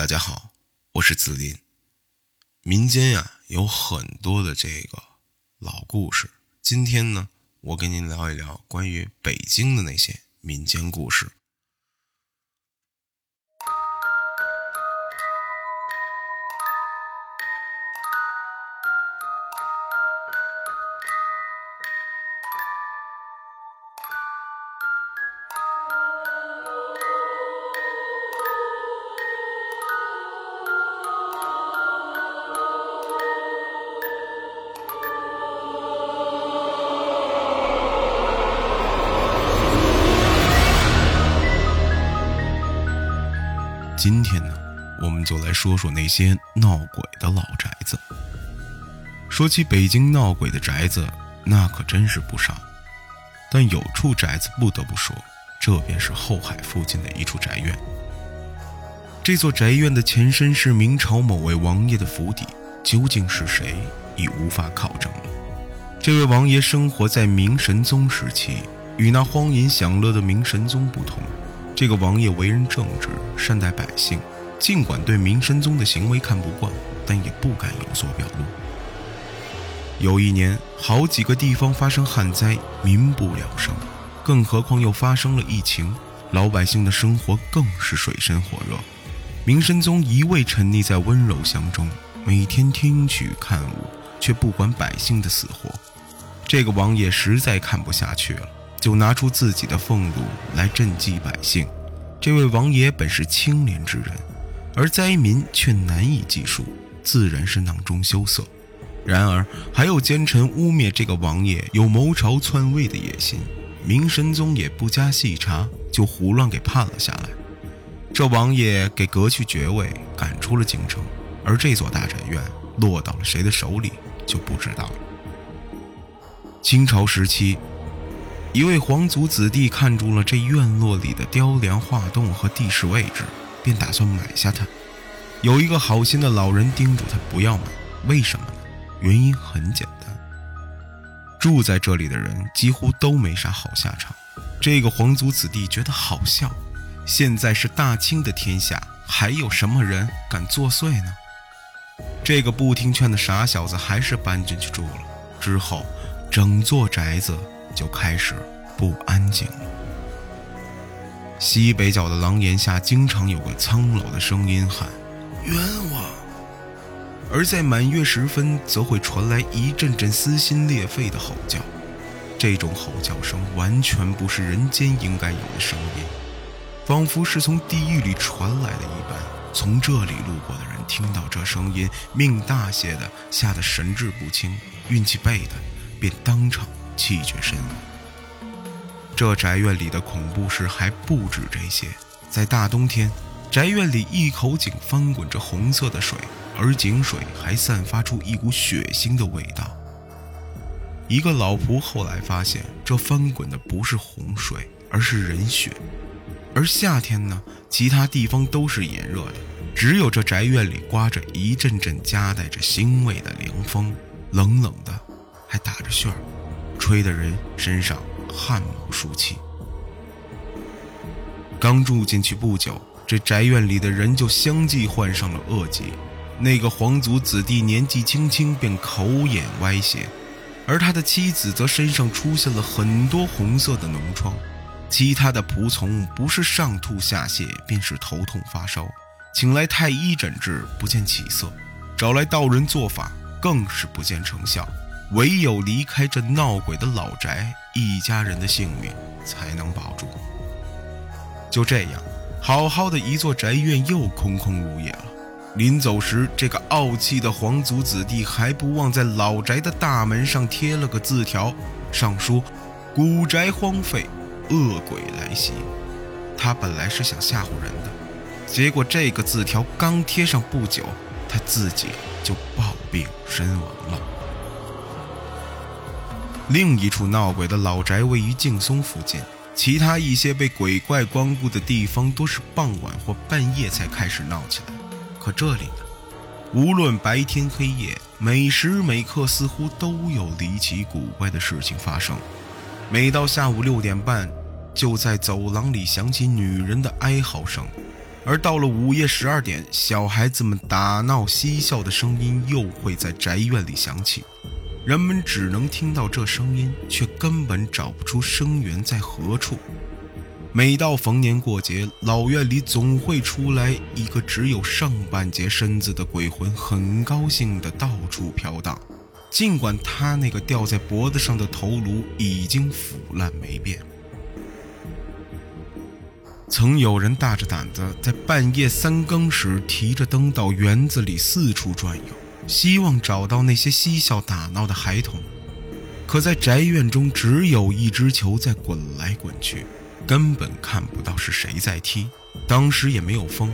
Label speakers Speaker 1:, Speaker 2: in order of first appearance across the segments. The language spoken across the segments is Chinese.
Speaker 1: 大家好，我是子林。民间呀有很多的这个老故事，今天呢，我跟您聊一聊关于北京的那些民间故事。今天呢，我们就来说说那些闹鬼的老宅子。说起北京闹鬼的宅子，那可真是不少。但有处宅子不得不说，这便是后海附近的一处宅院。这座宅院的前身是明朝某位王爷的府邸，究竟是谁已无法考证了。这位王爷生活在明神宗时期，与那荒淫享乐的明神宗不同。这个王爷为人正直，善待百姓，尽管对明神宗的行为看不惯，但也不敢有所表露。有一年，好几个地方发生旱灾，民不聊生，更何况又发生了疫情，老百姓的生活更是水深火热。明神宗一味沉溺在温柔乡中，每天听曲看舞，却不管百姓的死活。这个王爷实在看不下去了。就拿出自己的俸禄来赈济百姓。这位王爷本是清廉之人，而灾民却难以计数，自然是囊中羞涩。然而，还有奸臣污蔑这个王爷有谋朝篡位的野心，明神宗也不加细查，就胡乱给判了下来。这王爷给革去爵位，赶出了京城，而这座大宅院落到了谁的手里，就不知道了。清朝时期。一位皇族子弟看中了这院落里的雕梁画栋和地势位置，便打算买下它。有一个好心的老人叮嘱他不要买，为什么呢？原因很简单，住在这里的人几乎都没啥好下场。这个皇族子弟觉得好笑，现在是大清的天下，还有什么人敢作祟呢？这个不听劝的傻小子还是搬进去住了。之后，整座宅子。就开始不安静了。西北角的廊檐下，经常有个苍老的声音喊“冤枉”，而在满月时分，则会传来一阵阵撕心裂肺的吼叫。这种吼叫声完全不是人间应该有的声音，仿佛是从地狱里传来的一般。从这里路过的人听到这声音，命大些的吓得神志不清，运气背的便当场。气绝身亡。这宅院里的恐怖事还不止这些。在大冬天，宅院里一口井翻滚着红色的水，而井水还散发出一股血腥的味道。一个老仆后来发现，这翻滚的不是洪水，而是人血。而夏天呢，其他地方都是炎热的，只有这宅院里刮着一阵阵夹带着腥味的凉风，冷冷的，还打着旋儿。吹的人身上汗毛竖起。刚住进去不久，这宅院里的人就相继患上了恶疾。那个皇族子弟年纪轻轻便口眼歪斜，而他的妻子则身上出现了很多红色的脓疮。其他的仆从不是上吐下泻，便是头痛发烧，请来太医诊治，不见起色；找来道人做法，更是不见成效。唯有离开这闹鬼的老宅，一家人的性命才能保住。就这样，好好的一座宅院又空空如也了。临走时，这个傲气的皇族子弟还不忘在老宅的大门上贴了个字条，上书“古宅荒废，恶鬼来袭”。他本来是想吓唬人的，结果这个字条刚贴上不久，他自己就暴病身亡了。另一处闹鬼的老宅位于劲松附近，其他一些被鬼怪光顾的地方都是傍晚或半夜才开始闹起来。可这里呢，无论白天黑夜，每时每刻似乎都有离奇古怪的事情发生。每到下午六点半，就在走廊里响起女人的哀嚎声，而到了午夜十二点，小孩子们打闹嬉笑的声音又会在宅院里响起，人们只能听到这声音，却根本找不出声源在何处。每到逢年过节，老院里总会出来一个只有上半截身子的鬼魂，很高兴地到处飘荡。尽管他那个吊在脖子上的头颅已经腐烂没变。曾有人大着胆子在半夜三更时提着灯到园子里四处转悠，希望找到那些嬉笑打闹的孩童。可在宅院中，只有一只球在滚来滚去。根本看不到是谁在踢，当时也没有风，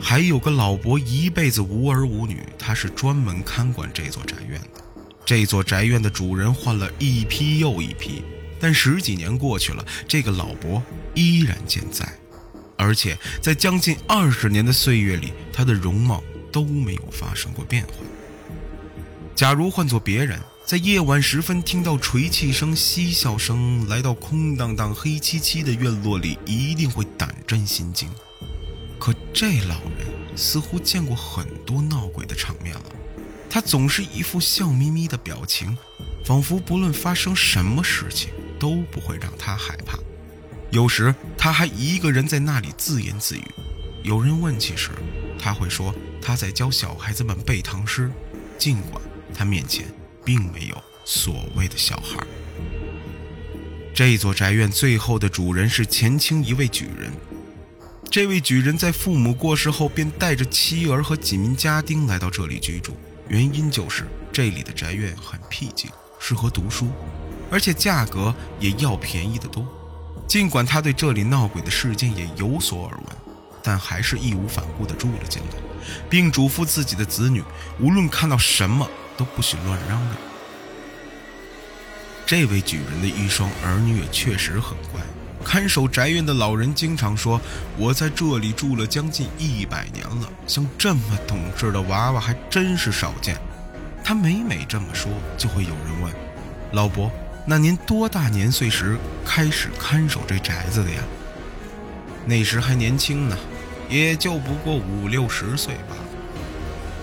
Speaker 1: 还有个老伯一辈子无儿无女，他是专门看管这座宅院的。这座宅院的主人换了一批又一批，但十几年过去了，这个老伯依然健在，而且在将近二十年的岁月里，他的容貌都没有发生过变化。假如换做别人，在夜晚时分，听到锤泣声、嬉笑声，来到空荡荡、黑漆漆的院落里，一定会胆战心惊。可这老人似乎见过很多闹鬼的场面了，他总是一副笑眯眯的表情，仿佛不论发生什么事情都不会让他害怕。有时他还一个人在那里自言自语。有人问起时，他会说他在教小孩子们背唐诗，尽管他面前。并没有所谓的小孩。这座宅院最后的主人是前清一位举人。这位举人在父母过世后，便带着妻儿和几名家丁来到这里居住。原因就是这里的宅院很僻静，适合读书，而且价格也要便宜得多。尽管他对这里闹鬼的事件也有所耳闻，但还是义无反顾地住了进来，并嘱咐自己的子女，无论看到什么。都不许乱嚷嚷。这位举人的一双儿女也确实很乖。看守宅院的老人经常说：“我在这里住了将近一百年了，像这么懂事的娃娃还真是少见。”他每每这么说，就会有人问：“老伯，那您多大年岁时开始看守这宅子的呀？”那时还年轻呢，也就不过五六十岁吧。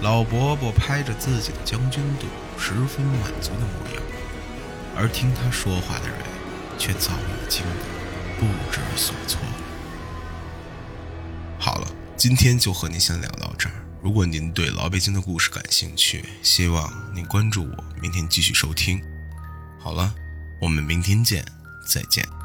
Speaker 1: 老伯伯拍着自己的将军肚，十分满足的模样，而听他说话的人却早已惊得不知所措。好了，今天就和您先聊到这儿。如果您对老北京的故事感兴趣，希望您关注我，明天继续收听。好了，我们明天见，再见。